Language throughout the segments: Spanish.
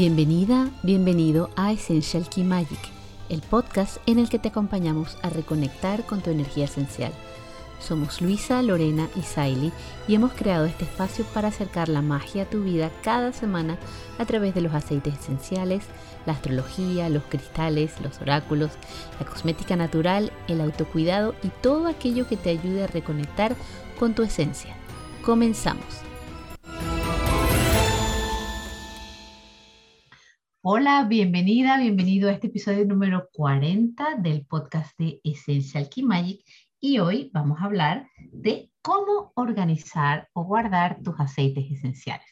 Bienvenida, bienvenido a Essential Key Magic, el podcast en el que te acompañamos a reconectar con tu energía esencial. Somos Luisa, Lorena y Saily y hemos creado este espacio para acercar la magia a tu vida cada semana a través de los aceites esenciales, la astrología, los cristales, los oráculos, la cosmética natural, el autocuidado y todo aquello que te ayude a reconectar con tu esencia. Comenzamos. Hola, bienvenida, bienvenido a este episodio número 40 del podcast de Essential Key Magic y hoy vamos a hablar de cómo organizar o guardar tus aceites esenciales.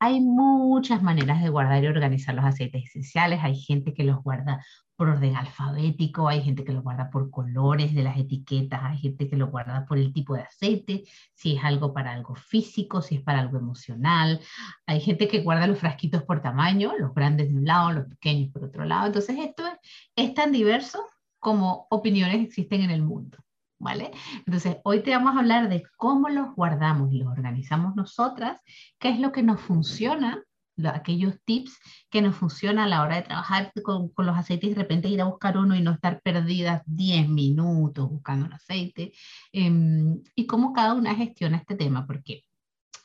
Hay muchas maneras de guardar y organizar los aceites esenciales. Hay gente que los guarda por orden alfabético, hay gente que los guarda por colores de las etiquetas, hay gente que los guarda por el tipo de aceite, si es algo para algo físico, si es para algo emocional. Hay gente que guarda los frasquitos por tamaño, los grandes de un lado, los pequeños por otro lado. Entonces esto es, es tan diverso como opiniones existen en el mundo. ¿Vale? Entonces, hoy te vamos a hablar de cómo los guardamos y los organizamos nosotras, qué es lo que nos funciona, aquellos tips que nos funcionan a la hora de trabajar con, con, los aceites y de repente ir a buscar uno y no estar perdidas 10 minutos buscando un aceite, em, y cómo cada una gestiona este tema, porque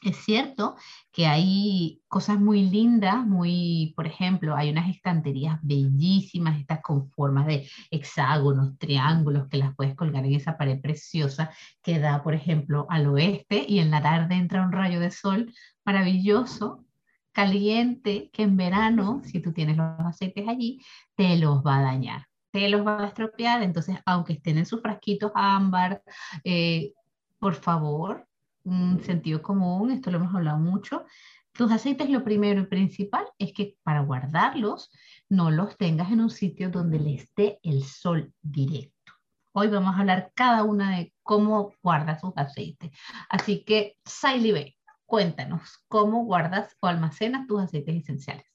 es cierto que hay cosas muy lindas, muy, por ejemplo, hay unas estanterías bellísimas, estas con formas de hexágonos, triángulos, que las puedes colgar en esa pared preciosa que da, por ejemplo, al oeste y en la tarde entra un rayo de sol maravilloso, caliente, que en verano, si tú tienes los aceites allí, te los va a dañar te los va a estropear, entonces aunque estén en sus frasquitos ámbar, eh, por favor, un sentido común, esto lo hemos hablado mucho. Tus aceites lo primero y principal es que para guardarlos no los tengas en un sitio donde le esté el sol directo. Hoy vamos a hablar cada una de cómo guardas sus aceites. Así que, Saily cuéntanos cómo guardas o almacenas tus aceites esenciales.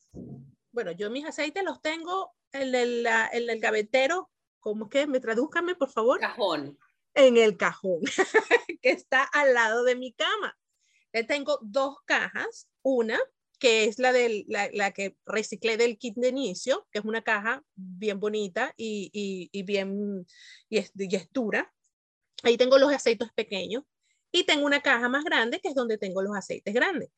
Bueno, yo mis aceites los tengo en el, en el gavetero, ¿cómo que? ¿Me tradúzcame, por favor? Cajón en el cajón que está al lado de mi cama. tengo dos cajas, una que es la, de la, que reciclé del kit de inicio, que es una caja bien bonita y, y, bien y es, y es dura. Ahí tengo los aceites pequeños y tengo una caja más grande que es donde tengo los aceites grandes.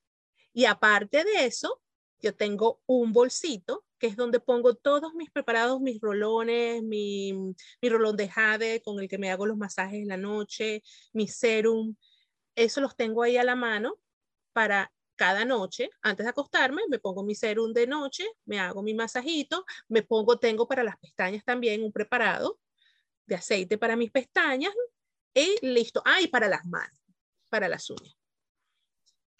Y aparte de eso, yo tengo un bolsito que es donde pongo todos mis preparados, mis rolones, mi, rolón de jade con el que me hago los masajes en la noche, mi serum. Eso los tengo ahí a la mano para cada noche, antes de acostarme, me pongo mi serum de noche, me hago mi masajito, me pongo, tengo para las pestañas también un preparado de aceite para mis pestañas y listo. Ah, y para las manos, para las uñas.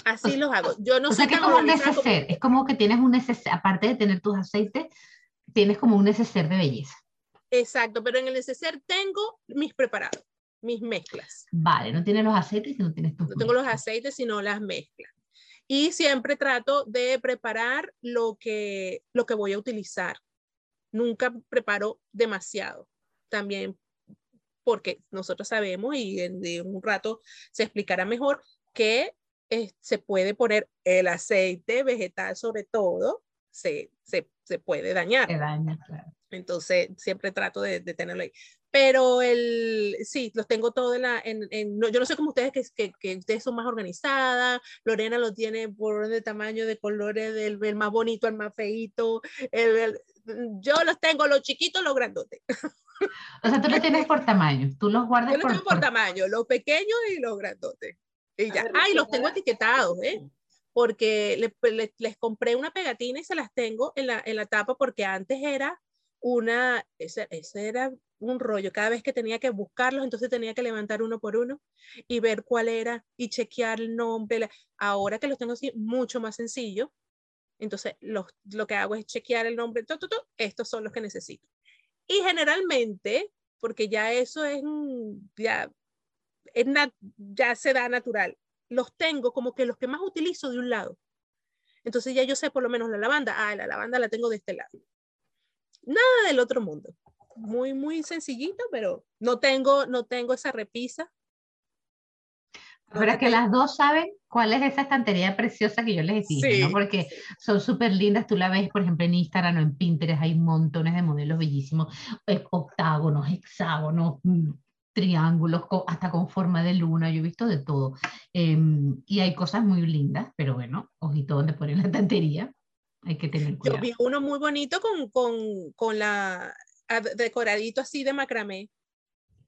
Así los hago. Yo no sé que como un neceser, es como que tienes un neceser, aparte de tener tus aceites, tienes como un neceser de belleza. Exacto, pero en el neceser tengo mis preparados, mis mezclas. Vale, no tienes los aceites, sino tienes tus No tengo los aceites, sino las mezclas. Y siempre trato de preparar lo que, lo que voy a utilizar. Nunca preparo demasiado. También porque nosotros sabemos y en, en un rato se explicará mejor que se puede poner el aceite vegetal sobre todo, se, se, se puede dañar. daña, claro. Entonces, siempre trato de, de, tenerlo ahí. Pero el, sí, los tengo todos en la, en, en, yo no sé cómo ustedes, que, que, que, ustedes son más organizadas, Lorena lo tiene por de tamaño, de colores, del, más bonito al más feito, el, yo los tengo los chiquitos, los grandotes. O sea, tú los tienes por tamaño, tú los guardas yo los tengo por, por tamaño, los pequeños y los grandotes. Y ya. Ah, y los tengo etiquetados, ¿eh? Porque pues, les compré una pegatina y se las tengo en la, en la tapa porque antes era una, ese, ese, era un rollo. Cada vez que tenía que buscarlos, entonces tenía que levantar uno por uno y ver cuál era y chequear el nombre. Ahora que los tengo así, mucho más sencillo. Entonces, los, lo que hago es chequear el nombre. estos son los que necesito. Y generalmente, porque ya eso es, ya ya se da natural. Los tengo como que los que más utilizo de un lado. Entonces ya yo sé por lo menos la lavanda. Ah, la lavanda la tengo de este lado. Nada del otro mundo. Muy, muy sencillito, pero no tengo, no tengo esa repisa. Pero es que las dos saben cuál es esa estantería preciosa que yo les dije, ¿no? Porque son súper lindas, tú la ves, por ejemplo, en Instagram o en Pinterest, hay montones de modelos bellísimos, eh, octágonos, hexágonos, triángulos, hasta con forma de luna, yo he visto de todo. Em, y hay cosas muy lindas, pero bueno, ojito donde ponen la estantería, hay que tener cuidado. Yo vi uno muy bonito con, con, con la decoradito así de macramé.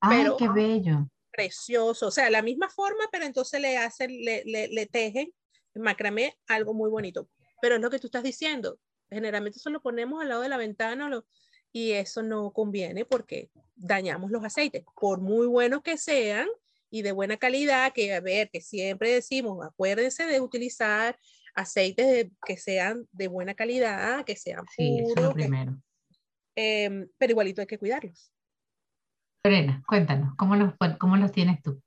Ay, qué bello precioso, o sea, la misma forma, pero entonces le hacen, le, le, le tejen macramé algo muy bonito. Pero es lo que tú estás diciendo, generalmente eso lo ponemos al lado de la ventana y eso no conviene porque dañamos los aceites, por muy buenos que sean y de buena calidad, que a ver, que siempre decimos, acuérdense de utilizar aceites que sean de buena calidad, que sean puros. primero. Em, pero igualito hay que cuidarlos. Lorena, cuéntanos, ¿cómo los, cómo los tienes tú?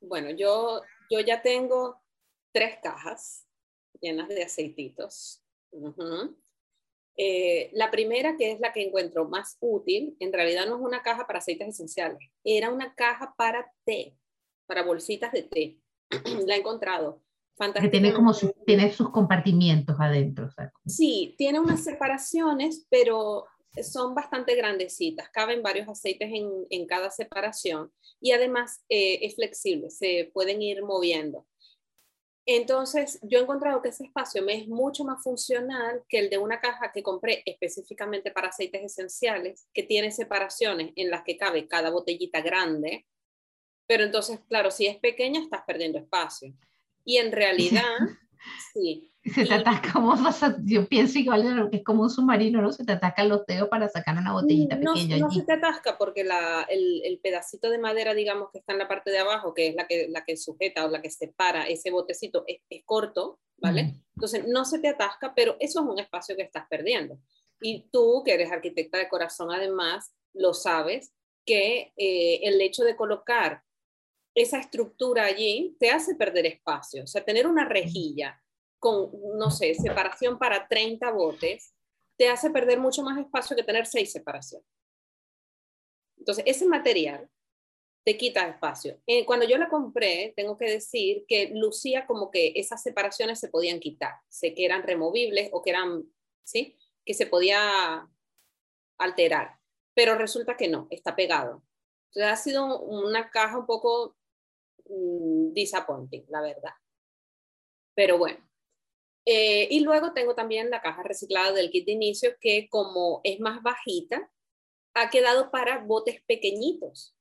Bueno, yo, yo ya tengo tres cajas llenas de aceititos. Eh, la primera, que es la que encuentro más útil, en realidad no es una caja para aceites esenciales, era una caja para té, para bolsitas de té. la he encontrado. Fantástica. tiene como tiene sus compartimientos adentro. Sí, tiene unas separaciones, pero son bastante grandecitas, caben varios aceites en, cada separación y además eh, es flexible, se pueden ir moviendo. Entonces, yo he encontrado que ese espacio me es mucho más funcional que el de una caja que compré específicamente para aceites esenciales, que tiene separaciones en las que cabe cada botellita grande, pero entonces, claro, si es pequeña, estás perdiendo espacio. Y en realidad, sí, se te atasca, como yo pienso igual que es como un submarino, ¿no? Se te atascan los dedos para sacar una botellita pequeña. No se te atasca porque la, el, el, pedacito de madera, digamos, que está en la parte de abajo, que es la que, la que sujeta o la que separa ese botecito, es, es corto, ¿vale? Entonces no se te atasca, pero eso es un espacio que estás perdiendo. Y tú, que eres arquitecta de corazón, además, lo sabes, que eh, el hecho de colocar esa estructura allí te hace perder espacio. O sea, tener una rejilla con, no sé, separación para 30 botes, te hace perder mucho más espacio que tener 6 separaciones. Entonces, ese material te quita espacio. Eh, cuando yo la compré, tengo que decir que lucía como que esas separaciones se podían quitar. Sé que eran removibles o que eran, ¿sí? Que se podía alterar. Pero resulta que no, está pegado. Entonces ha sido una caja un poco mm, disappointing, la verdad. Pero bueno, eh, y luego tengo también la caja reciclada del kit de inicio que como es más bajita, ha quedado para botes pequeñitos.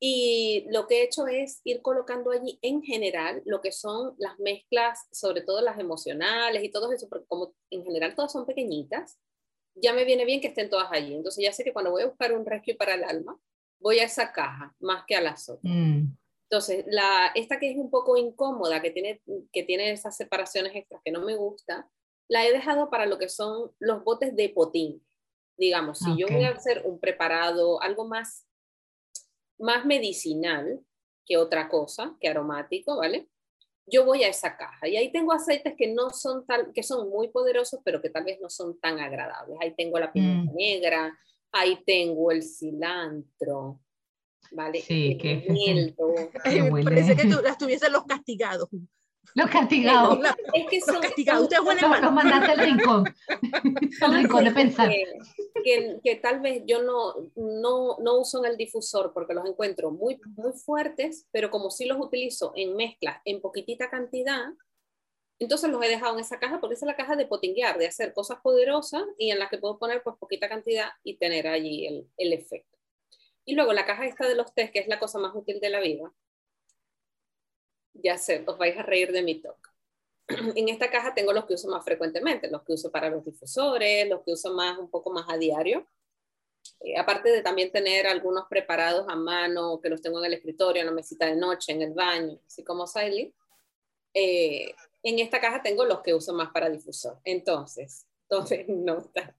Y lo que he hecho es ir colocando allí en general lo que son las mezclas, sobre todo las emocionales y todo eso, porque como en general todas son pequeñitas, ya me viene bien que estén todas allí. Entonces ya sé que cuando voy a buscar un rescue para el alma, voy a esa caja más que a las otras. Mm. Entonces, la, esta que es un poco incómoda, que tiene, que tiene esas separaciones extras que no me gusta, la he dejado para lo que son los botes de potín. Digamos, si yo voy a hacer un preparado, algo más, más medicinal que otra cosa, que aromático, ¿vale? Yo voy a esa caja y ahí tengo aceites que no son tal, que son muy poderosos, pero que tal vez no son tan agradables. Ahí tengo la pimienta mm. negra, ahí tengo el cilantro, ¿vale? Sí, que Parece que tú, las tuviesen los castigados. Los castigados. es que son, los castigados. Usted los, los mandaste al rincón. al rincón de pensar. Que, que, tal vez yo no, no, no uso en el difusor porque los encuentro muy, muy fuertes, pero como sí los utilizo en mezclas en poquitita cantidad, entonces los he dejado en esa caja porque esa es la caja de potinguear, de hacer cosas poderosas y en las que puedo poner pues poquita cantidad y tener allí el, el efecto. Y luego la caja esta de los test, que es la cosa más útil de la vida. Ya sé, os vais a reír de mi talk. En esta caja tengo los que uso más frecuentemente, los que uso para los difusores, los que uso más, un poco más a diario. Eh, aparte de también tener algunos preparados a mano, que los tengo en el escritorio, en la mesita de noche, en el baño, así como Siley. Eh, en esta caja tengo los que uso más para difusor. Entonces, entonces nota.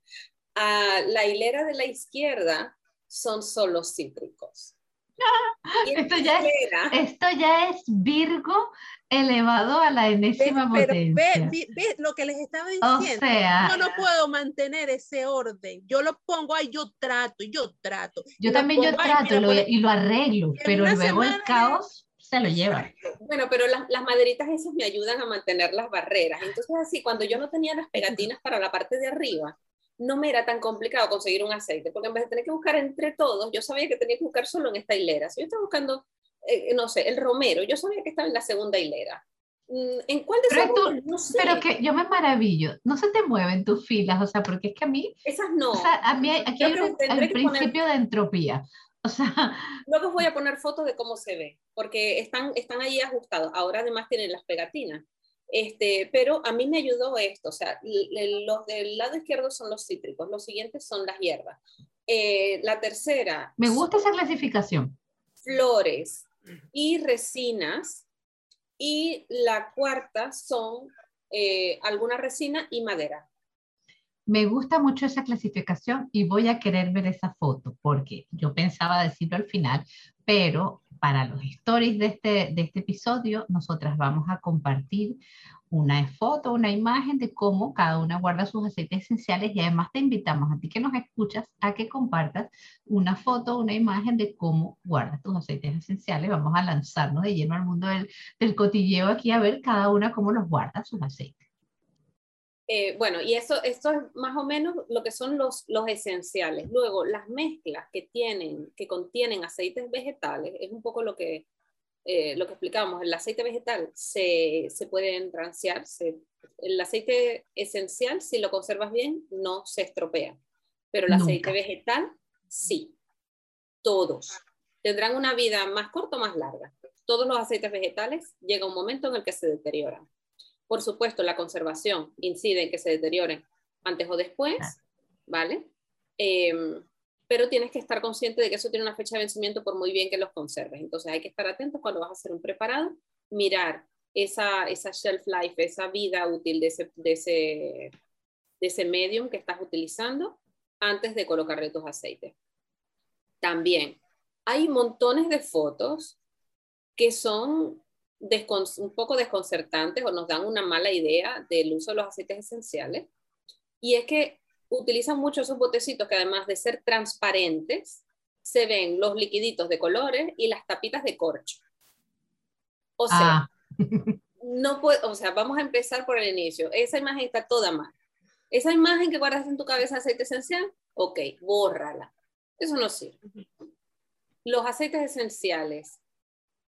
A la hilera de la izquierda son solo cítricos. Esto ya, es, esto ya, es, Virgo elevado a la enésima potencia. Ve, ve, lo que les estaba diciendo. yo no puedo mantener ese orden. Yo lo pongo ahí, yo trato, yo trato. Yo también yo trato y lo arreglo, pero luego el caos se lo lleva. Bueno, pero las, las maderitas esas me ayudan a mantener las barreras. Entonces, así, cuando yo no tenía las pegatinas para la parte de arriba, no me era tan complicado conseguir un aceite, porque en vez de tener que buscar entre todos, yo sabía que tenía que buscar solo en esta hilera. Si yo estaba buscando, eh, no sé, el romero, yo sabía que estaba en la segunda hilera. Mm, ¿En cuál de Pero, tú- No sé. pero que yo me maravillo, no se te mueven tus filas, o sea, porque es que a mí, Esas no. o sea, a mí aquí Yo hay un, que poner- principio de entropía. O sea, Luego os voy a poner fotos de cómo se ve, porque están, están ahí ajustados. Ahora además tienen las pegatinas. Este, pero a mí me ayudó esto, o sea, los del lado izquierdo son los cítricos, los siguientes son las hierbas. Eh, la tercera, me gusta esa clasificación. flores y resinas. Y la cuarta son eh, alguna resina y madera. Me gusta mucho esa clasificación y voy a querer ver esa foto porque yo pensaba decirlo al final, pero para los stories de este, de este episodio, nosotras vamos a compartir una foto, una imagen de cómo cada una guarda sus aceites esenciales y además te invitamos a ti que nos escuchas a que compartas una foto, una imagen de cómo guardas tus aceites esenciales. Vamos a lanzarnos de lleno al mundo del, del cotilleo aquí a ver cada una cómo los guarda sus aceites. Eh, bueno, y eso, esto es más o menos lo que son los, los esenciales. Luego, las mezclas que tienen, que contienen aceites vegetales, es un poco lo que, eh, lo que explicamos. El aceite vegetal se, se puede enranciar. se- el aceite esencial, si lo conservas bien, no se estropea. Pero el aceite vegetal, sí. Todos. Tendrán una vida más corta o más larga. Todos los aceites vegetales llega un momento en el que se deterioran. Por supuesto, la conservación incide en que se deterioren antes o después, ¿vale? Em, pero tienes que estar consciente de que eso tiene una fecha de vencimiento por muy bien que los conserves. Entonces hay que estar atentos cuando vas a hacer un preparado, mirar esa, esa shelf life, esa vida útil de ese, de, ese, de ese medium que estás utilizando antes de colocarle tus aceites. También hay montones de fotos que son un poco desconcertantes o nos dan una mala idea del uso de los aceites esenciales. Y es que utilizan mucho esos botecitos que además de ser transparentes, se ven los liquiditos de colores y las tapitas de corcho. O sea, Ah, no puede, o sea, vamos a empezar por el inicio. Esa imagen está toda mal. Esa imagen que guardas en tu cabeza de aceite esencial, ok, bórrala. Eso no sirve. Los aceites esenciales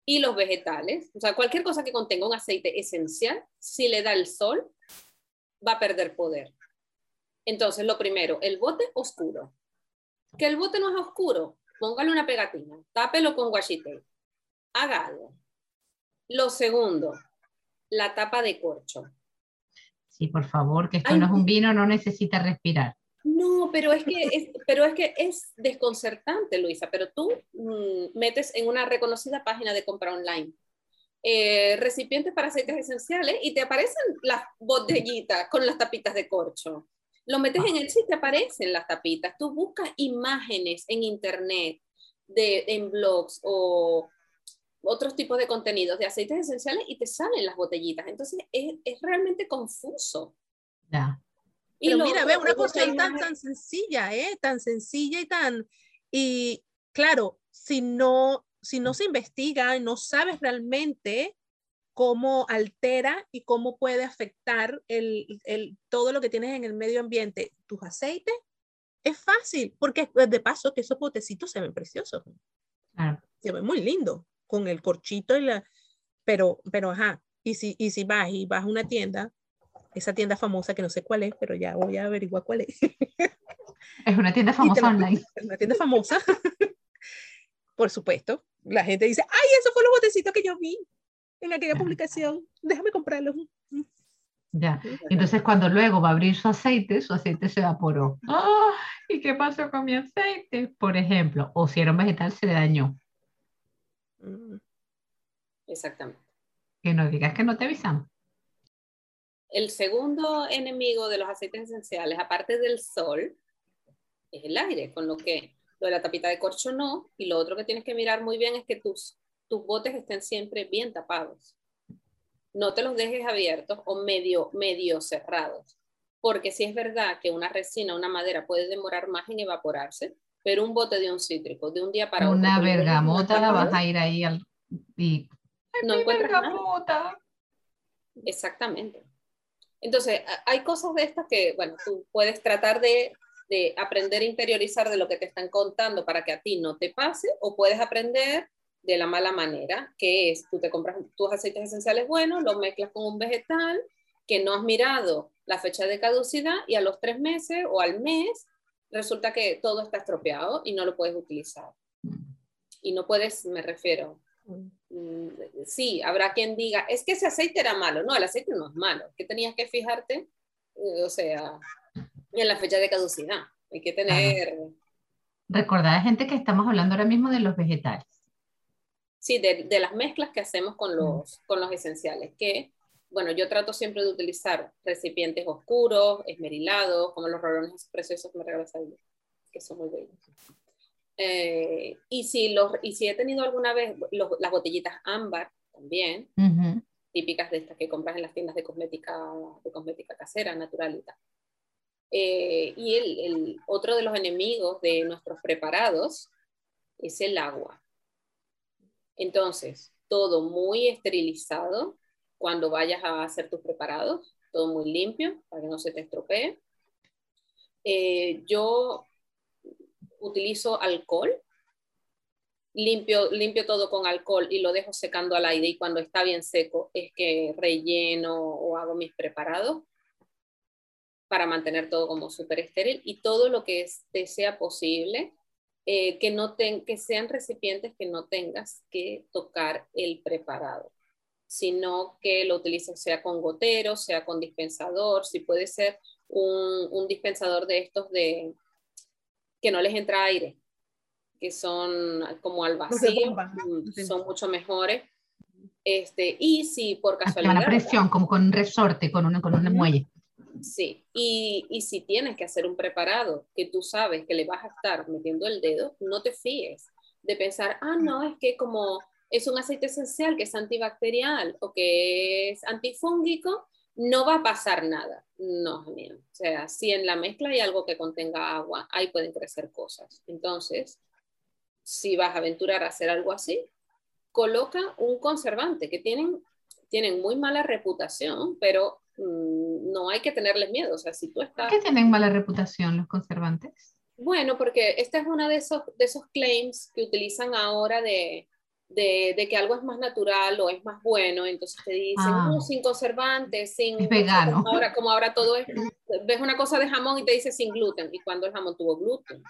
y los vegetales, o sea, cualquier cosa que contenga un aceite esencial, si le da el sol, va a perder poder. Entonces, lo primero, el bote oscuro. Que el bote no es oscuro, póngale una pegatina, tápelo con washi tape, hágalo. Lo segundo, la tapa de corcho. sí, por favor, que esto Ay, no es un vino, no necesita respirar. No, pero es que es, pero es, que es desconcertante, Luisa, pero tú mm, metes en una reconocida página de compra online eh, recipientes para aceites esenciales y te aparecen las botellitas con las tapitas de corcho. Lo metes en el sitio y te aparecen las tapitas. Tú buscas imágenes en internet, de, en blogs o otros tipos de contenidos de aceites esenciales y te salen las botellitas. Entonces es, es realmente confuso. Ya. Y Pero mira, ve, una cuestión tan, imagen- tan sencilla, ¿eh? Tan sencilla y tan... Y claro, si no, si no se investiga y no sabes realmente cómo altera y cómo puede afectar el, el, todo lo que tienes en el medio ambiente, tus aceites, es fácil, porque de paso que esos botecitos se ven preciosos, Claro. se ven muy lindos, con el corchito y la... Pero, pero ajá, y si, y si vas y vas a una tienda, esa tienda famosa que no sé cuál es, pero ya voy a averiguar cuál es. Es una tienda famosa online. Una tienda famosa. Por supuesto, la gente dice, ay, eso fue los botecitos que yo vi en aquella publicación, déjame comprarlos. Ya. Entonces, cuando luego va a abrir su aceite, su aceite se evaporó. ¡Ah! ¿Y qué pasó con mi aceite? Por ejemplo, o si era un vegetal, se le dañó. Mm, Exactamente. Que no digas que no te avisamos. El segundo enemigo de los aceites esenciales, aparte del sol, es el aire, con lo que lo de la tapita de corcho no, y lo otro que tienes que mirar muy bien es que tus, tus botes estén siempre bien tapados. No te los dejes abiertos o medio, medio cerrados, porque si es verdad que una resina, una madera puede demorar más en evaporarse, pero un bote de un cítrico, de un día para otro. Una bergamota la vas a ir ahí al- y no encuentras nada. Exactamente. Entonces, hay cosas de estas que, bueno, tú puedes tratar de, de, aprender a interiorizar de lo que te están contando para que a ti no te pase, o puedes aprender de la mala manera, que es, tú te compras tus aceites esenciales buenos, los mezclas con un vegetal que no has mirado la fecha de caducidad y a los tres meses o al mes resulta que todo está estropeado y no lo puedes utilizar. Y no puedes, me refiero, sí, habrá quien diga, es que ese aceite era malo. No, el aceite no es malo. ¿Qué tenías que fijarte? Eh, o sea, en la fecha de caducidad. Hay que tener... Recordar a gente que estamos hablando ahora mismo de los vegetales. Sí, de, de las mezclas que hacemos con los, con los esenciales, que bueno, yo trato siempre de utilizar recipientes oscuros, esmerilados, como los rolones preciosos que me regalas ahí, que son muy bellos. Eh, y, si los, y si he tenido alguna vez las botellitas ámbar también, típicas de estas que compras en las tiendas de cosmética, de cosmética casera, naturalita. Eh, y el, el, otro de los enemigos de nuestros preparados es el agua. Entonces, todo muy esterilizado, cuando vayas a hacer tus preparados, todo muy limpio para que no se te estropee. Eh, yo utilizo alcohol, limpio, limpio todo con alcohol y lo dejo secando al aire y cuando está bien seco es que relleno o hago mis preparados para mantener todo como súper estéril y todo lo que sea posible, eh, que, no que sean recipientes que no tengas que tocar el preparado sino que lo utilices sea con gotero, sea con dispensador, si puede ser un, dispensador de estos de que no les entra aire, que son como al vacío, mm, son mucho mejores. Este, y si por casualidad... Una presión, como con un resorte, con una, con una muelle. Sí, y, y, si tienes que hacer un preparado que tú sabes que le vas a estar metiendo el dedo, no te fíes de pensar, ah, no, es que como es un aceite esencial que es antibacterial o que es antifúngico, no va a pasar nada. No, O sea, si en la mezcla hay algo que contenga agua, ahí pueden crecer cosas. Entonces, si vas a aventurar a hacer algo así, coloca un conservante que tienen, tienen muy mala reputación, pero mm, no hay que tenerles miedo. O sea, si tú estás... ¿Por qué tienen mala reputación los conservantes? Bueno, porque este es uno de esos, de esos claims que utilizan ahora de, de, que algo es más natural o es más bueno, entonces te dicen, ah. sin conservantes, sin... Vegano. Como ahora, como ahora todo es, ves una cosa de jamón y te dice sin gluten, y cuando el jamón tuvo gluten.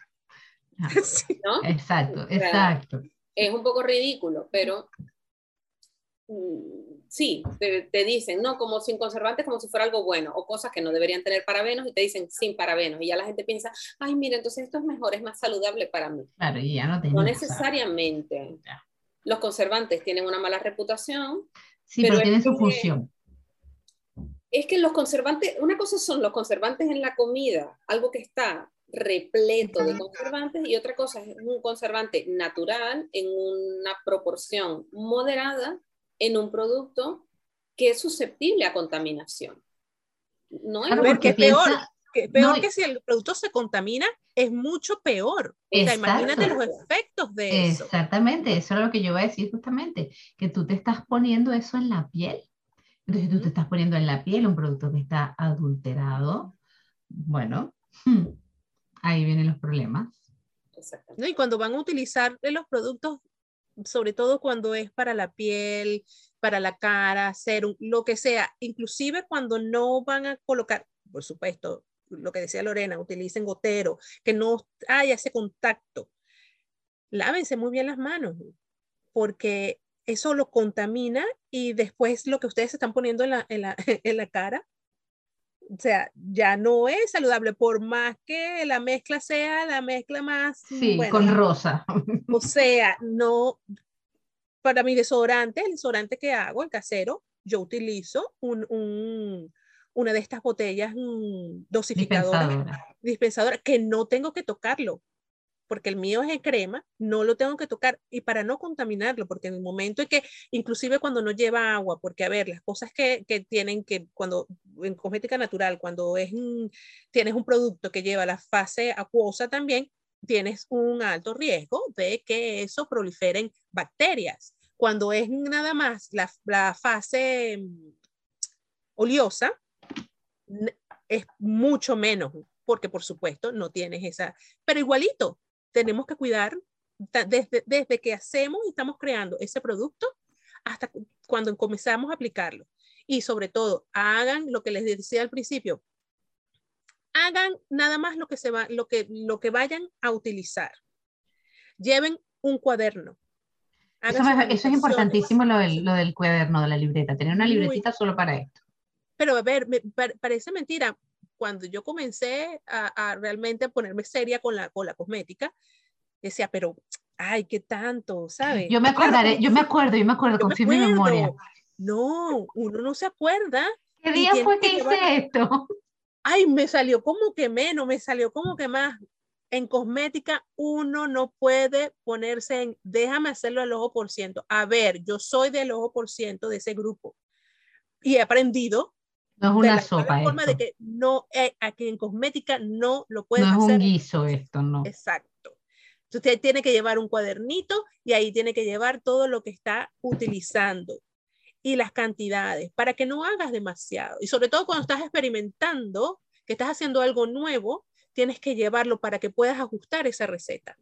Ah, ¿no? Exacto, exacto. Es un poco ridículo, pero mm, sí, te, te, dicen, no, como sin conservantes, como si fuera algo bueno, o cosas que no deberían tener parabenos y te dicen sin parabenos, y ya la gente piensa, ay, mira, entonces esto es mejor, es más saludable para mí. Claro, y ya no No necesariamente. Los conservantes tienen una mala reputación. Sí, pero, tienen su función. Es que los conservantes, una cosa son los conservantes en la comida, algo que está repleto de conservantes, y otra cosa es un conservante natural en una proporción moderada en un producto que es susceptible a contaminación. No es porque peor, peor que si el producto se contamina, es mucho peor. imagínate los efectos de eso. Exactamente, eso es lo que yo voy a decir justamente, que tú te estás poniendo eso en la piel. Entonces tú te estás poniendo en la piel un producto que está adulterado. Bueno, ahí vienen los problemas. ¿No? Y cuando van a utilizar los productos, sobre todo cuando es para la piel, para la cara, serum, lo que sea, inclusive cuando no van a colocar, por supuesto, lo que decía Lorena, utilicen gotero, que no haya ese contacto. Lávense muy bien las manos, porque eso lo contamina y después lo que ustedes están poniendo en la, en la, en la cara, o sea, ya no es saludable, por más que la mezcla sea la mezcla más... Sí, con rosa. O sea, no, para mi desodorante, el desodorante que hago, el casero, yo utilizo un, un, una de estas botellas mm, dosificadoras, dispensadora. que no tengo que tocarlo, porque el mío es en crema, no lo tengo que tocar y para no contaminarlo, porque en el momento en que, inclusive cuando no lleva agua, porque a ver, las cosas que, que tienen que, cuando en cosmética natural, cuando es, tienes un producto que lleva la fase acuosa también, tienes un alto riesgo de que eso proliferen bacterias Cuando es nada más la, la fase mm, oleosa, es mucho menos, porque por supuesto no tienes esa, pero igualito, tenemos que cuidar desde, desde que hacemos y estamos creando ese producto hasta cuando comenzamos a aplicarlo. Y sobre todo, hagan lo que les decía al principio, hagan nada más lo que, se va, lo que, lo que vayan a utilizar. Lleven un cuaderno. Eso, es importantísimo lo del, lo del, cuaderno, de la libreta, tener una libretita solo para esto. Pero a ver, me, parece mentira. Cuando yo comencé a, a, realmente ponerme seria con la, con la cosmética, decía, pero, ay, qué tanto, ¿sabes? Yo me acordaré, yo me acuerdo, yo me acuerdo, confío en mi memoria. No, uno no se acuerda. ¿Qué día fue que, hice esto? Ay, me salió como que menos, me salió como que más. En cosmética uno no puede ponerse en, déjame hacerlo al ojo por ciento. A ver, yo soy del ojo por ciento de ese grupo y he aprendido. No es una sopa. forma de que no, eh, aquí en cosmética no lo puedes hacer. No es un guiso esto, no. Exacto. Usted tiene que llevar un cuadernito y ahí tiene que llevar todo lo que está utilizando y las cantidades para que no hagas demasiado. Y sobre todo cuando estás experimentando, que estás haciendo algo nuevo, tienes que llevarlo para que puedas ajustar esa receta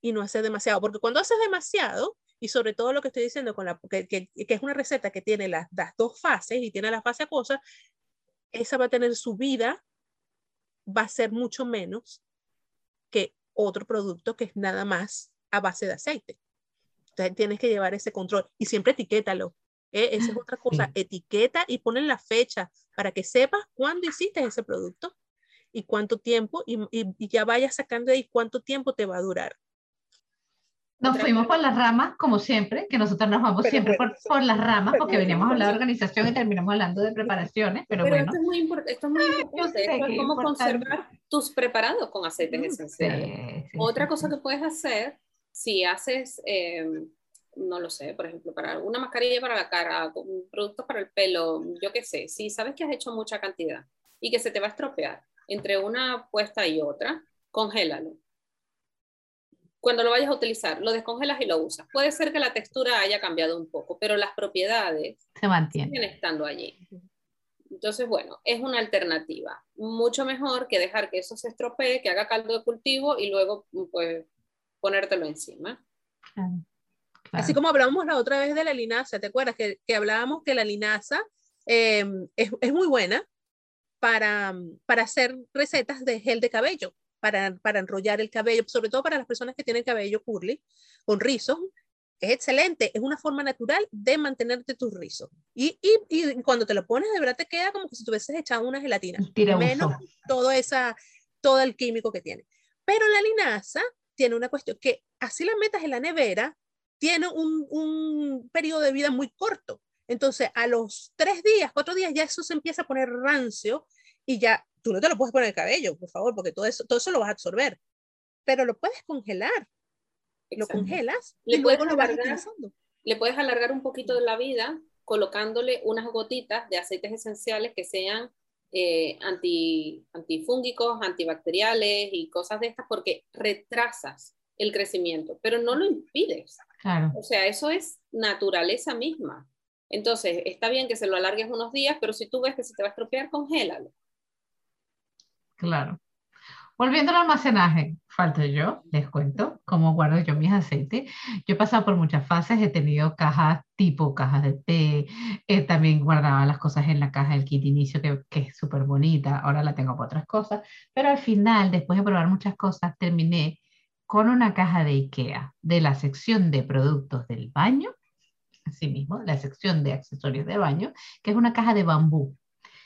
y no hacer demasiado. Porque cuando haces demasiado, y sobre todo lo que estoy diciendo, con la, que, que, es una receta que tiene las, las, dos fases y tiene la fase acuosa, esa va a tener su vida, va a ser mucho menos que otro producto que es nada más a base de aceite. Entonces tienes que llevar ese control y siempre etiquétalo. ¿eh? Esa es otra cosa. Etiqueta y ponen la fecha para que sepas cuándo hiciste ese producto y cuánto tiempo y, y, ya vayas sacando de ahí cuánto tiempo te va a durar. Nos fuimos por las ramas, como siempre, que nosotros nos vamos siempre por, por, las ramas, porque veníamos a hablar de organización y terminamos hablando de preparaciones, pero, pero bueno. Esto es muy, import esto es muy importante, esto es cómo conservar tus preparados con aceites esenciales. Sí, sí, Otra cosa que puedes hacer, si haces eh, no lo sé, por ejemplo, para una mascarilla para la cara, productos para el pelo, yo qué sé, si sabes que has hecho mucha cantidad y que se te va a estropear entre una puesta y otra, congélalo. Cuando lo vayas a utilizar, lo descongelas y lo usas. Puede ser que la textura haya cambiado un poco, pero las propiedades se mantienen siguen estando allí. Entonces, bueno, es una alternativa. Mucho mejor que dejar que eso se estropee, que haga caldo de cultivo y luego, pues, ponértelo encima. Así como hablábamos la otra vez de la linaza, ¿te acuerdas? Que, que hablábamos que la linaza em, es, es, muy buena para, para hacer recetas de gel de cabello, para, para enrollar el cabello, sobre todo para las personas que tienen cabello curly, con rizos. Es excelente, es una forma natural de mantenerte tus rizos. Y, y, y, cuando te lo pones, de verdad te queda como que si tuvieses echado una gelatina, menos todo, esa, todo el químico que tiene. Pero la linaza tiene una cuestión que así la metas en la nevera, tiene un, un periodo de vida muy corto. Entonces, a los tres días, cuatro días, ya eso se empieza a poner rancio y ya tú no te lo puedes poner el cabello, por favor, porque todo eso, todo eso lo vas a absorber. Pero lo puedes congelar. Lo congelas y luego lo vas utilizando. Le puedes alargar un poquito de la vida colocándole unas gotitas de aceites esenciales que sean eh, anti, antifúngicos, antibacteriales y cosas de estas, porque retrasas el crecimiento, pero no lo impides. Claro. O sea, eso es naturaleza misma. Entonces, está bien que se lo alargues unos días, pero si tú ves que se te va a estropear, congélalo. Claro. Volviendo al almacenaje, falta yo, les cuento cómo guardo yo mis aceites. Yo he pasado por muchas fases, he tenido cajas tipo cajas de té, eh, también guardaba las cosas en la caja del kit inicio, que, que es súper bonita, ahora la tengo para otras cosas, pero al final, después de probar muchas cosas, terminé con una caja de IKEA de la sección de productos del baño, así mismo, la sección de accesorios de baño, que es una caja de bambú.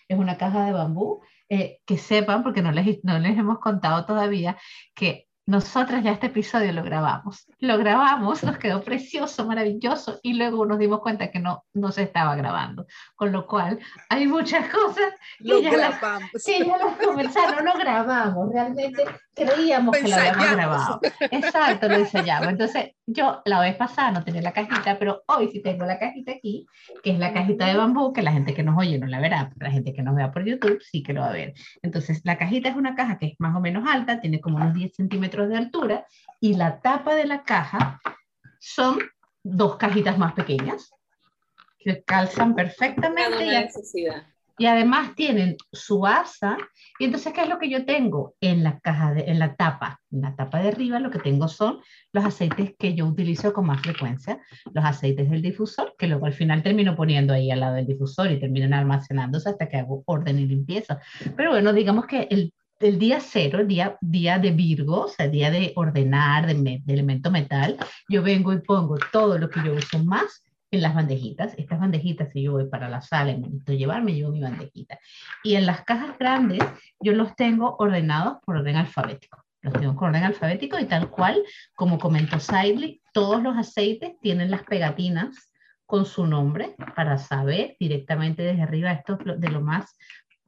Es una caja de bambú eh, que sepan, porque no les, no les hemos contado todavía, que nosotras ya este episodio lo grabamos. Lo grabamos, nos quedó precioso, maravilloso, y luego nos dimos cuenta que no, no se estaba grabando. Con lo cual, hay muchas cosas que, ya. Las, que ya las comenzaron, no grabamos, realmente creíamos que lo habíamos grabado. Exacto, lo ensayamos. Entonces, yo la vez pasada no tenía la cajita, pero hoy sí tengo la cajita aquí, que es la cajita de bambú, que la gente que nos oye no la verá, pero la gente que nos vea por YouTube sí que lo va a ver. Entonces, la cajita es una caja que es más o menos alta, tiene como unos 10 centímetros de altura, y la tapa de la caja son dos cajitas más pequeñas que calzan perfectamente. Cada necesidad. Y además tienen su asa. Y entonces, ¿qué es lo que yo tengo? En la caja, de, en la tapa, en la tapa de arriba, lo que tengo son los aceites que yo utilizo con más frecuencia, los aceites del difusor, que luego al final termino poniendo ahí al lado del difusor y terminan almacenándose hasta que hago orden y limpieza. Pero bueno, digamos que el, el día cero, el día, día de Virgo, o sea, día de ordenar, de, de elemento metal, yo vengo y pongo todo lo que yo uso más en las bandejitas. Estas bandejitas, si yo voy para la sala y me necesito llevar, me llevo mi bandejita. Y en las cajas grandes, yo los tengo ordenados por orden alfabético. Los tengo por orden alfabético y tal cual, como comentó Sidley, todos los aceites tienen las pegatinas con su nombre para saber directamente desde arriba esto de lo más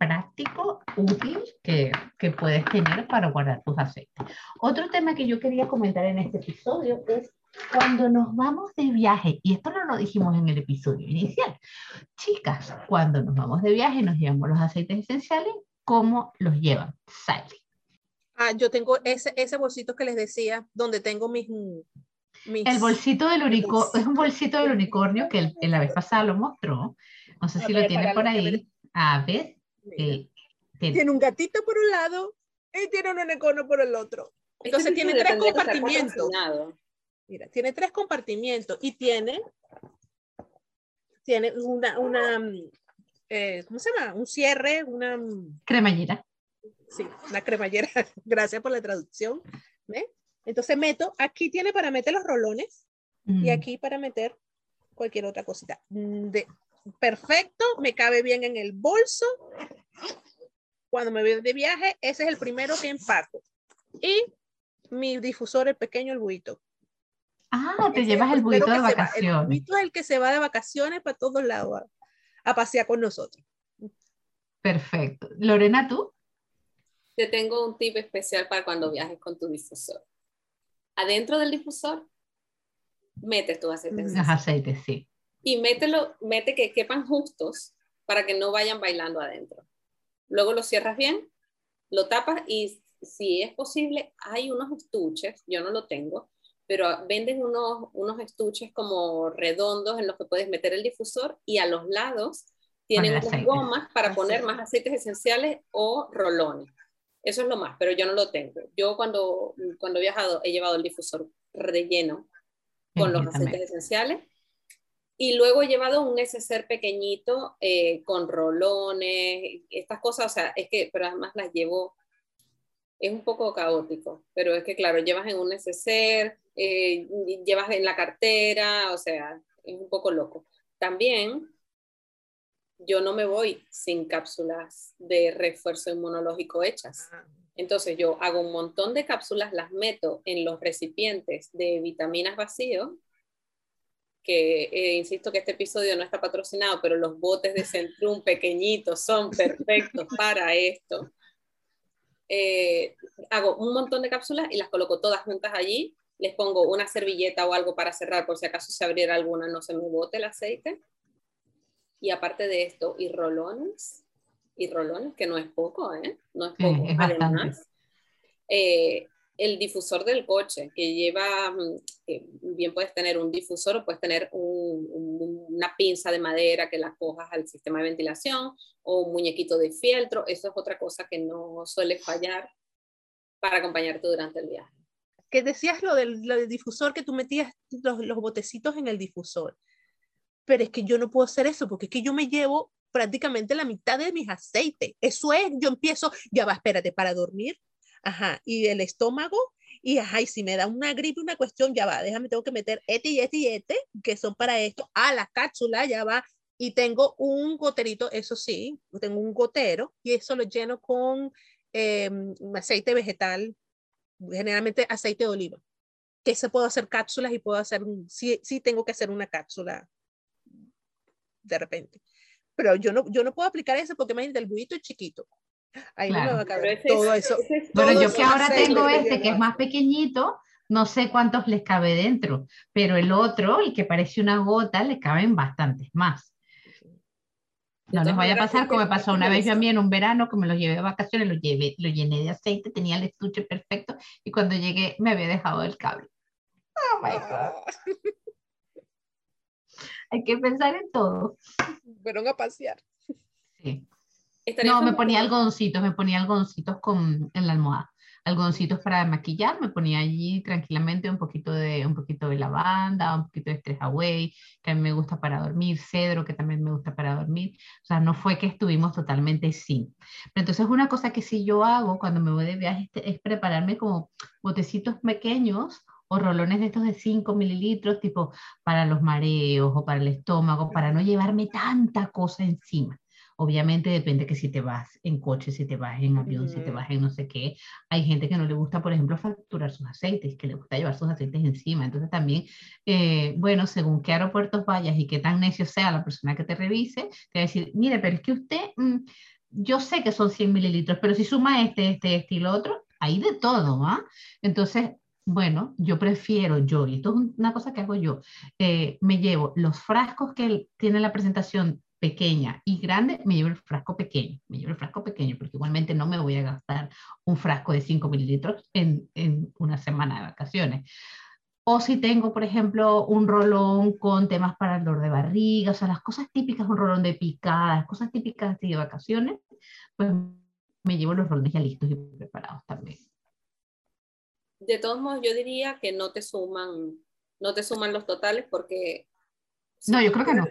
práctico, útil que, que, puedes tener para guardar tus aceites. Otro tema que yo quería comentar en este episodio es cuando nos vamos de viaje, y esto no lo dijimos en el episodio inicial, chicas, cuando nos vamos de viaje nos llevamos los aceites esenciales, ¿cómo los llevan? Sally. Ah, yo tengo ese, ese bolsito que les decía, donde tengo mis... mis el bolsito del unicornio, es un bolsito del unicornio que en la vez pasada lo mostró, no sé si lo tiene por ahí. A ver. Eh, tiene un gatito por un lado y tiene un unicornio por el otro. Entonces tiene tres compartimientos. Mira, tiene tres compartimientos y tiene, tiene una, una eh, ¿cómo se llama? Un cierre, una... Cremallera. Sí, una cremallera. Gracias por la traducción. ¿Ve? Entonces meto, aquí tiene para meter los rolones y Mm. aquí para meter cualquier otra cosita. Mm, De, perfecto, me cabe bien en el bolso. Cuando me voy de viaje, ese es el primero que empaco. Y mi difusor, el pequeño, el buito. Ah, te Ese llevas es el buito de va. vacaciones. El buito es el que se va de vacaciones para todos lados a, a pasear con nosotros. Perfecto. Lorena, ¿tú? Te tengo un tip especial para cuando viajes con tu difusor. Adentro del difusor, metes tu aceite Los aceites, sí. Y mételo, mete que quepan justos para que no vayan bailando adentro. Luego lo cierras bien, lo tapas y si es posible, hay unos estuches, yo no lo tengo, pero venden unos, unos estuches como redondos en los que puedes meter el difusor y a los lados tienen unas gomas para poner más aceites esenciales o rolones. Eso es lo más, pero yo no lo tengo. Yo cuando, cuando he viajado he llevado el difusor relleno con Sí, los aceites esenciales. Y luego he llevado un neceser pequeñito eh, con rolones, estas cosas, o sea, es que, pero además las llevo, es un poco caótico, pero es que, claro, llevas en un neceser, eh, llevas en la cartera, o sea, es un poco loco. También yo no me voy sin cápsulas de refuerzo inmunológico hechas. Entonces yo hago un montón de cápsulas, las meto en los recipientes de vitaminas vacíos, que eh, insisto que este episodio no está patrocinado, pero los botes de Centrum pequeñitos son perfectos para esto. Eh, hago un montón de cápsulas y las coloco todas juntas allí. Les pongo una servilleta o algo para cerrar por si acaso se abriera alguna, no se me bote el aceite. Y aparte de esto, y rolones, y rolones, que no es poco, ¿eh? No es poco. Además, eh, el difusor del coche, que lleva, mm, bien puedes tener un difusor o puedes tener un- un- una pinza de madera que la cojas al sistema de ventilación o un muñequito de fieltro, eso es otra cosa que no suele fallar para acompañarte durante el viaje. Que decías lo del, lo del difusor, que tú metías los, los botecitos en el difusor. Pero es que yo no puedo hacer eso, porque es que yo me llevo prácticamente la mitad de mis aceites. Eso es, yo empiezo, ya va, espérate, para dormir, ajá, y el estómago, y ajá, y si me da una gripe, una cuestión, ya va, déjame, tengo que meter este y este y este, que son para esto, a la cápsula, ya va, y tengo un goterito, eso sí, tengo un gotero, y eso lo lleno con eh, aceite vegetal, generalmente aceite de oliva, que se puedo hacer cápsulas y puedo hacer, sí, sí tengo que hacer una cápsula de repente. Pero yo no, yo no puedo aplicar eso porque imagínate, el buito es chiquito. Ahí no me Claro. va a caber ese todo es- eso. ese es Bueno, todo yo que ahora tengo que este que es más pequeñito, no sé cuántos les cabe dentro, pero el otro, el que parece una gota, le caben bastantes más. No les vaya a pasar como me pasó una vez yo a mí en un verano que me lo llevé de vacaciones, lo llevé, lo llené de aceite, tenía el estuche perfecto y cuando llegué me había dejado el cable. Oh my God. Hay que pensar en todo. Fueron a pasear. Sí. No, me ponía algodoncitos, me ponía algodoncitos con, en la almohada algodoncitos para maquillar, me ponía allí tranquilamente un poquito de, un poquito de lavanda, un poquito de stress away, que a mí me gusta para dormir, cedro, que también me gusta para dormir. O sea, no fue que estuvimos totalmente sin. Pero entonces una cosa que sí yo hago cuando me voy de viaje es prepararme como botecitos pequeños o rolones de estos de 5 mililitros, tipo para los mareos o para el estómago, para no llevarme tanta cosa encima. Obviamente depende que si te vas en coche, si te vas en avión, si te vas en no sé qué. Hay gente que no le gusta, por ejemplo, facturar sus aceites, que le gusta llevar sus aceites encima. Entonces también, eh, bueno, según qué aeropuertos vayas y qué tan necio sea la persona que te revise, te va a decir, mire, pero es que usted, mm, yo sé que son 100 mililitros, pero si suma este, este, este y lo otro, hay de todo, ¿ah? Entonces, bueno, yo prefiero yo, y esto es una cosa que hago yo, eh, me llevo los frascos que tiene la presentación pequeña y grande, me llevo el frasco pequeño, me llevo el frasco pequeño, porque igualmente no me voy a gastar un frasco de 5 mililitros en, en una semana de vacaciones. O si tengo, por ejemplo, un rolón con temas para el dolor de barriga, o sea, las cosas típicas, un rolón de picadas, cosas típicas de vacaciones, pues me llevo los rolones ya listos y preparados también. De todos modos, yo diría que no te suman, no te suman los totales porque... no, yo creo que no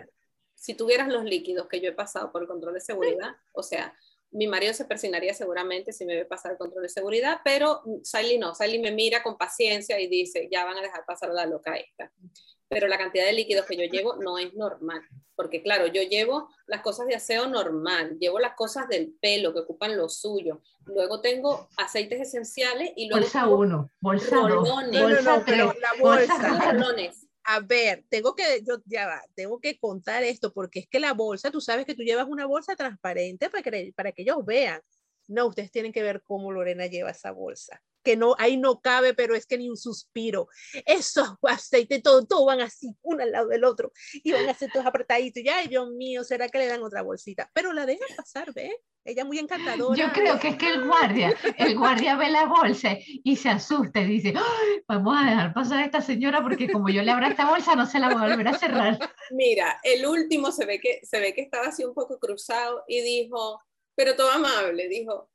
si tuvieras los líquidos que yo he pasado por el control de seguridad, o sea, mi marido se persinaría seguramente si me ve pasar el control de seguridad, pero Sally no, Sally me mira con paciencia y dice, ya van a dejar pasar la loca esta. Pero la cantidad de líquidos que yo llevo no es normal, porque claro, yo llevo las cosas de aseo normal, llevo las cosas del pelo que ocupan lo suyo, luego tengo aceites esenciales y luego... Bolsa uno, bolsa dos, bolsa tres, la bolsa, a ver, tengo que, yo ya tengo que contar esto porque es que la bolsa, tú sabes que tú llevas una bolsa transparente para que, para que ellos vean. No, ustedes tienen que ver cómo Lorena lleva esa bolsa. Que no, ahí no cabe, pero es que ni un suspiro. Esos aceites, todo, todo van así, uno al lado del otro, y van a ser todos apretaditos. Ya, ay, Dios mío, ¿será que le dan otra bolsita? Pero la dejan pasar, ¿ve? Ella muy encantadora. Yo creo que es que el guardia, el guardia ve la bolsa y se asusta y dice, vamos a dejar pasar a esta señora porque como yo le abra esta bolsa no se la voy a volver a cerrar. Mira, el último se ve que, se ve que estaba así un poco cruzado y dijo, pero todo amable, dijo,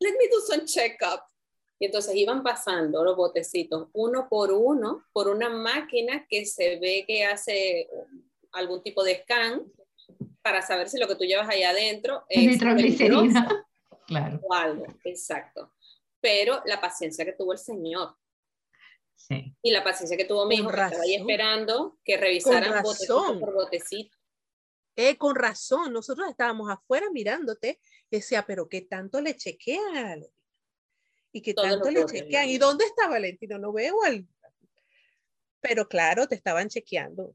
let me do some check-up. Y entonces iban pasando los botecitos uno por uno por una máquina que se ve que hace algún tipo de scan para saber si lo que tú llevas ahí adentro es nitroglicerina. Claro. O algo, exacto. Pero la paciencia que tuvo el señor. Sí. Y la paciencia que tuvo mi hijo, que estaba ahí esperando que revisaran botecito por botecito. Eh, con razón, nosotros estábamos afuera mirándote, decía, pero ¿qué tanto le chequean ¿Y qué tanto le chequean? ¿Y dónde está Valentino? No veo al... Pero claro, te estaban chequeando.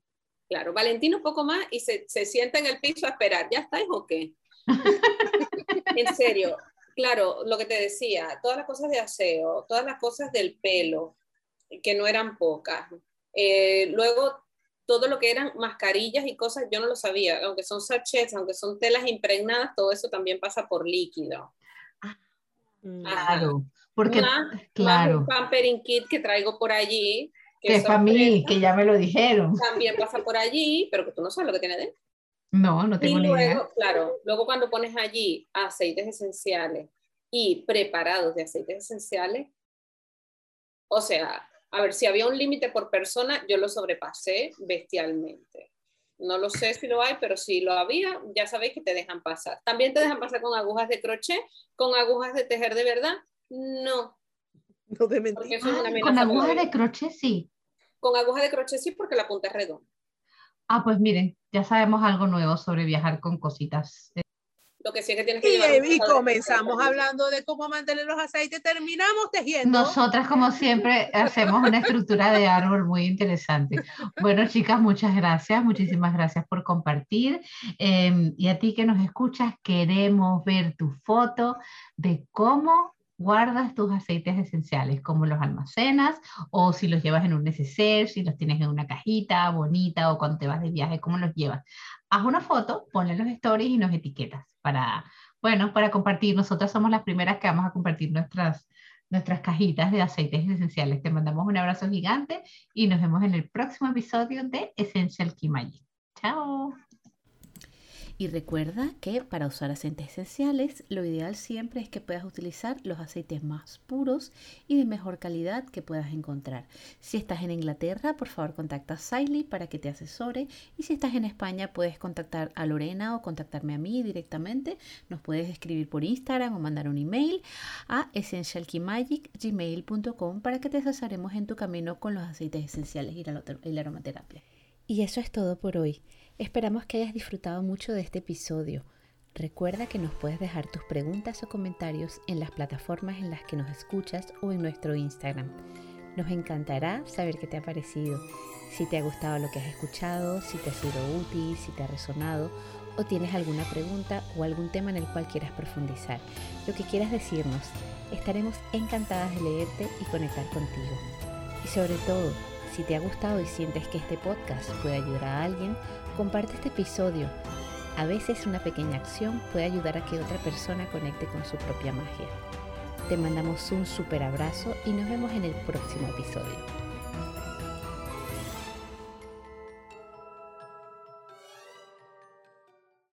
Claro, Valentino un poco más y se, se sienta en el piso a esperar. ¿Ya estáis o qué? en serio, claro, lo que te decía, todas las cosas de aseo, todas las cosas del pelo, que no eran pocas. Eh, luego, todo lo que eran mascarillas y cosas, yo no lo sabía, aunque son sachets, aunque son telas impregnadas, todo eso también pasa por líquido. Claro, porque, claro. un pampering kit que traigo por allí, que, es para mí, que ya me lo dijeron. También pasa por allí, pero que tú no sabes lo que tiene dentro. No, no tengo y luego, ni idea. Claro, luego cuando pones allí aceites esenciales y preparados de aceites esenciales, o sea, a ver, si había un límite por persona, yo lo sobrepasé bestialmente. No lo sé si lo hay, pero si lo había, ya sabéis que te dejan pasar. También te dejan pasar con agujas de crochet, con agujas de tejer de verdad. No, No te ah, con aguja de crochet sí. Con aguja de crochet sí porque la punta es redonda. Ah, pues miren, ya sabemos algo nuevo sobre viajar con cositas. Lo que sí es que tienes que llevar y, comenzamos hablando de cómo mantener los aceites, terminamos tejiendo. Nosotras, como siempre, hacemos una estructura de árbol muy interesante. Bueno, chicas, muchas gracias, muchísimas gracias por compartir. Em, y a ti que nos escuchas, queremos ver tu foto de cómo guardas tus aceites esenciales, cómo los almacenas o si los llevas en un neceser, si los tienes en una cajita bonita o cuando te vas de viaje, cómo los llevas. Haz una foto, ponle los stories y nos etiquetas para, bueno, para compartir. Nosotras somos las primeras que vamos a compartir nuestras, nuestras cajitas de aceites esenciales. Te mandamos un abrazo gigante y nos vemos en el próximo episodio de Essential Key Chao. Y recuerda que para usar aceites esenciales, lo ideal siempre es que puedas utilizar los aceites más puros y de mejor calidad que puedas encontrar. Si estás en Inglaterra, por favor contacta a Siley para que te asesore. Y si estás en España, puedes contactar a Lorena o contactarme a mí directamente. Nos puedes escribir por Instagram o mandar un email a essentialkeymagic.gmail.com para que te asesoremos en tu camino con los aceites esenciales y la, y la aromaterapia. Y eso es todo por hoy. Esperamos que hayas disfrutado mucho de este episodio. Recuerda que nos puedes dejar tus preguntas o comentarios en las plataformas en las que nos escuchas o en nuestro Instagram. Nos encantará saber qué te ha parecido, si te ha gustado lo que has escuchado, si te ha sido útil, si te ha resonado o tienes alguna pregunta o algún tema en el cual quieras profundizar. Lo que quieras decirnos, estaremos encantadas de leerte y conectar contigo. Y sobre todo, si te ha gustado y sientes que este podcast puede ayudar a alguien, comparte este episodio. A veces una pequeña acción puede ayudar a que otra persona conecte con su propia magia. Te mandamos un super abrazo y nos vemos en el próximo episodio.